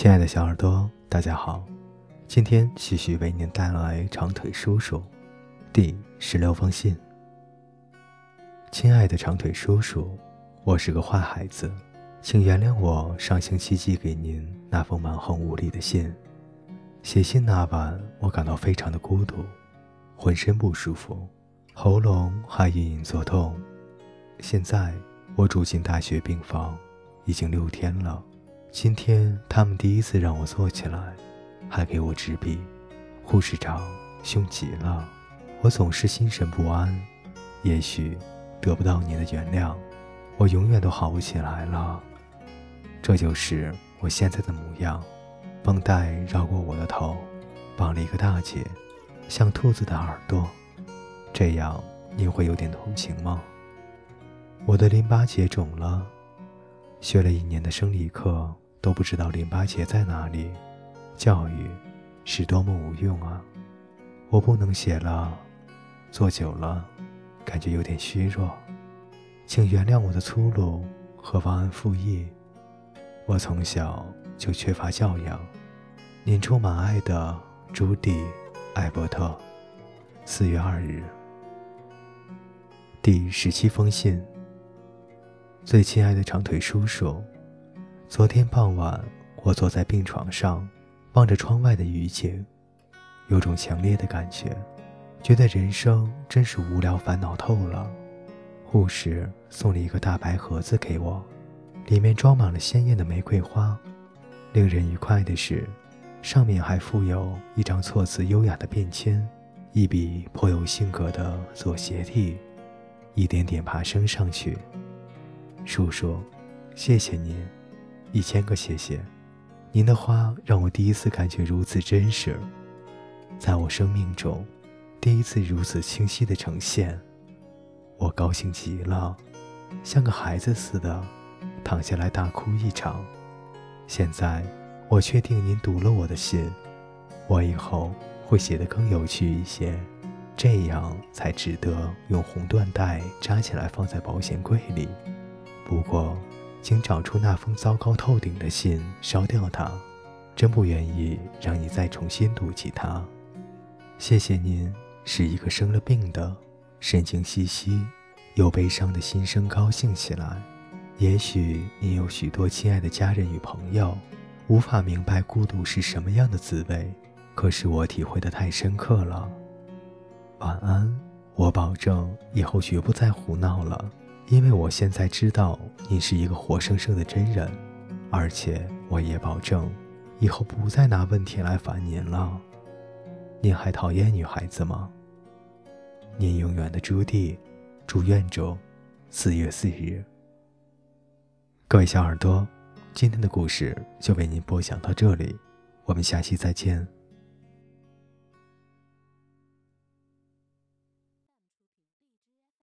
亲爱的小耳朵，大家好，今天继续为您带来长腿叔叔第十六封信。亲爱的长腿叔叔，我是个坏孩子，请原谅我上星期寄给您那封蛮横无理的信。写信那晚，我感到非常的孤独，浑身不舒服，喉咙还隐隐作痛。现在我住进大学病房，已经六天了。今天他们第一次让我坐起来，还给我执笔。护士长凶极了，我总是心神不安。也许得不到你的原谅，我永远都好不起来了。这就是我现在的模样。绷带绕过我的头，绑了一个大结，像兔子的耳朵。这样你会有点同情吗？我的淋巴结肿了，学了一年的生理课都不知道淋巴结在哪里。教育是多么无用啊！我不能写了，坐久了，感觉有点虚弱，请原谅我的粗鲁和忘恩负义。我从小。就缺乏教养。您充满爱的朱迪·艾伯特，四月二日。第十七封信。最亲爱的长腿叔叔，昨天傍晚，我坐在病床上，望着窗外的雨景，有种强烈的感觉，觉得人生真是无聊烦恼透了。护士送了一个大白盒子给我，里面装满了鲜艳的玫瑰花。令人愉快的是，上面还附有一张措辞优雅的便签，一笔颇有性格的左斜体，一点点爬升上去。叔叔，谢谢您，一千个谢谢。您的花让我第一次感觉如此真实，在我生命中，第一次如此清晰的呈现。我高兴极了，像个孩子似的，躺下来大哭一场。现在，我确定您读了我的信，我以后会写得更有趣一些，这样才值得用红缎带扎起来放在保险柜里。不过，请找出那封糟糕透顶的信，烧掉它。真不愿意让你再重新读起它。谢谢您，是一个生了病的、神经兮兮又悲伤的心生高兴起来。也许你有许多亲爱的家人与朋友，无法明白孤独是什么样的滋味，可是我体会的太深刻了。晚安，我保证以后绝不再胡闹了，因为我现在知道你是一个活生生的真人，而且我也保证以后不再拿问题来烦您了。您还讨厌女孩子吗？您永远的朱棣，祝愿中，四月四日。各位小耳朵，今天的故事就为您播讲到这里，我们下期再见。